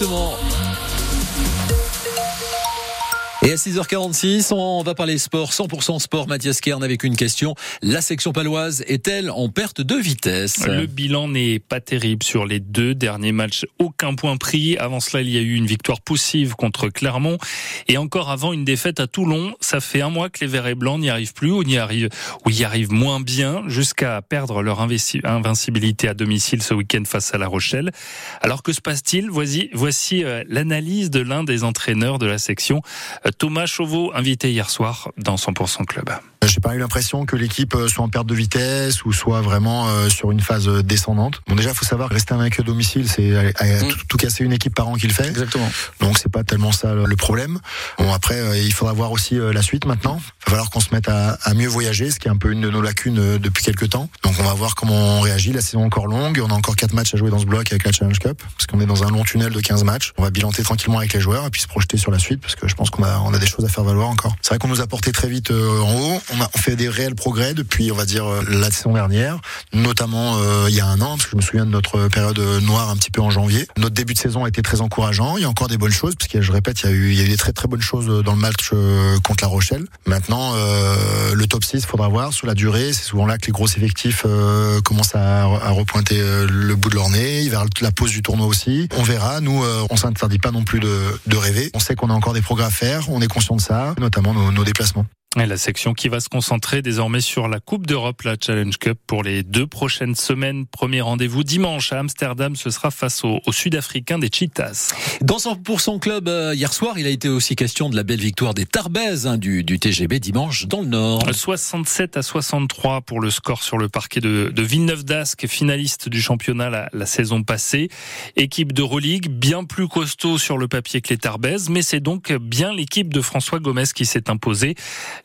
Exactement. Et à 6h46, on va parler sport, 100% sport. Mathias Kern avec une question. La section paloise est-elle en perte de vitesse? Le bilan n'est pas terrible sur les deux derniers matchs. Aucun point pris. Avant cela, il y a eu une victoire poussive contre Clermont. Et encore avant une défaite à Toulon. Ça fait un mois que les Verts et Blancs n'y arrivent plus ou n'y arrivent, ou y arrivent moins bien jusqu'à perdre leur invincibilité à domicile ce week-end face à La Rochelle. Alors que se passe-t-il? Voici, voici euh, l'analyse de l'un des entraîneurs de la section Thomas Chauveau, invité hier soir dans 100% Club. J'ai pas eu l'impression que l'équipe euh, soit en perte de vitesse ou soit vraiment euh, sur une phase euh, descendante. Bon, déjà, faut savoir rester invaincu à domicile, c'est mm. tout, casser une équipe par an qui le fait. Exactement. Donc, c'est pas tellement ça le problème. Bon, après, il faudra voir aussi la suite maintenant. Il va falloir qu'on se mette à, à, mieux voyager, ce qui est un peu une de nos lacunes depuis quelques temps. Donc, on va voir comment on réagit. La saison est encore longue. On a encore quatre matchs à jouer dans ce bloc avec la Challenge Cup, parce qu'on est dans un long tunnel de 15 matchs. On va bilanter tranquillement avec les joueurs et puis se projeter sur la suite, parce que je pense qu'on a, on a des choses à faire valoir encore. C'est vrai qu'on nous a porté très vite en haut. On a on fait des réels progrès depuis, on va dire, euh, la saison dernière, notamment euh, il y a un an, parce que je me souviens de notre période noire un petit peu en janvier. Notre début de saison a été très encourageant. Il y a encore des bonnes choses, parce que je répète, il y a eu, a des très très bonnes choses dans le match euh, contre La Rochelle. Maintenant, euh, le top 6, faudra voir sur la durée. C'est souvent là que les gros effectifs euh, commencent à, repointer le bout de leur nez. Il va la pause du tournoi aussi. On verra. Nous, on s'interdit pas non plus de, rêver. On sait qu'on a encore des progrès à faire. On est conscient de ça, notamment nos déplacements. La section qui va se concentrer désormais sur la Coupe d'Europe, la Challenge Cup, pour les deux prochaines semaines. Premier rendez-vous dimanche à Amsterdam, ce sera face aux au Sud-Africains des Cheetahs. Dans son, pour son club, euh, hier soir, il a été aussi question de la belle victoire des Tarbaises hein, du, du, TGB dimanche dans le Nord. 67 à 63 pour le score sur le parquet de, de Villeneuve d'Ascq, finaliste du championnat la, la, saison passée. Équipe de Euroleague, bien plus costaud sur le papier que les Tarbaises, mais c'est donc bien l'équipe de François Gomez qui s'est imposée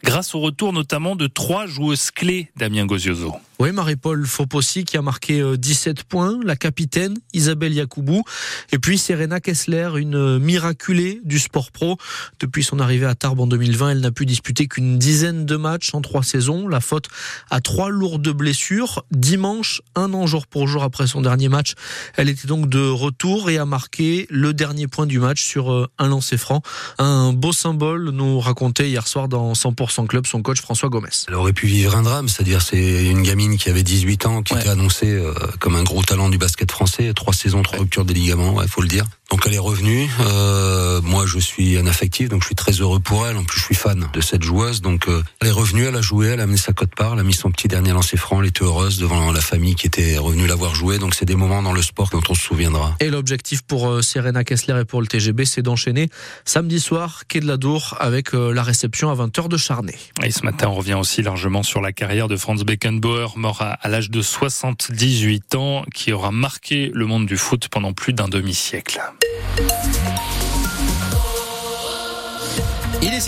grâce au retour notamment de trois joueuses clés Damien Gozioso. Oui, Marie-Paul Fopossi qui a marqué 17 euh, points, la capitaine Isabelle Yacoubou, et puis Serena Kessler, une miraculée du sport pro. Depuis son arrivée à Tarbes en 2020, elle n'a pu disputer qu'une dizaine de matchs en trois saisons. La faute à trois lourdes blessures. Dimanche, un an jour pour jour après son dernier match, elle était donc de retour et a marqué le dernier point du match sur euh, un lancer franc. Un beau symbole nous racontait hier soir dans 100% Club son coach François Gomez. Elle aurait pu vivre un drame, c'est-à-dire c'est une gamine qui avait 18 ans, qui était annoncé euh, comme un gros talent du basket français. Trois saisons, trois ruptures des ligaments, il faut le dire. Donc elle est revenue. Euh, moi, je suis un affectif, donc je suis très heureux pour elle. En plus, je suis fan de cette joueuse. Donc euh, elle est revenue, elle a joué, elle a amené sa cote part, elle a mis son petit dernier lancer franc. Elle était heureuse devant la famille qui était revenue la voir jouer. Donc c'est des moments dans le sport dont on se souviendra. Et l'objectif pour euh, Serena Kessler et pour le TGB, c'est d'enchaîner samedi soir, quai de la Dour, avec euh, la réception à 20h de Charnay. Et ce matin, on revient aussi largement sur la carrière de Franz Beckenbauer, mort à, à l'âge de 78 ans, qui aura marqué le monde du foot pendant plus d'un demi-siècle. Il est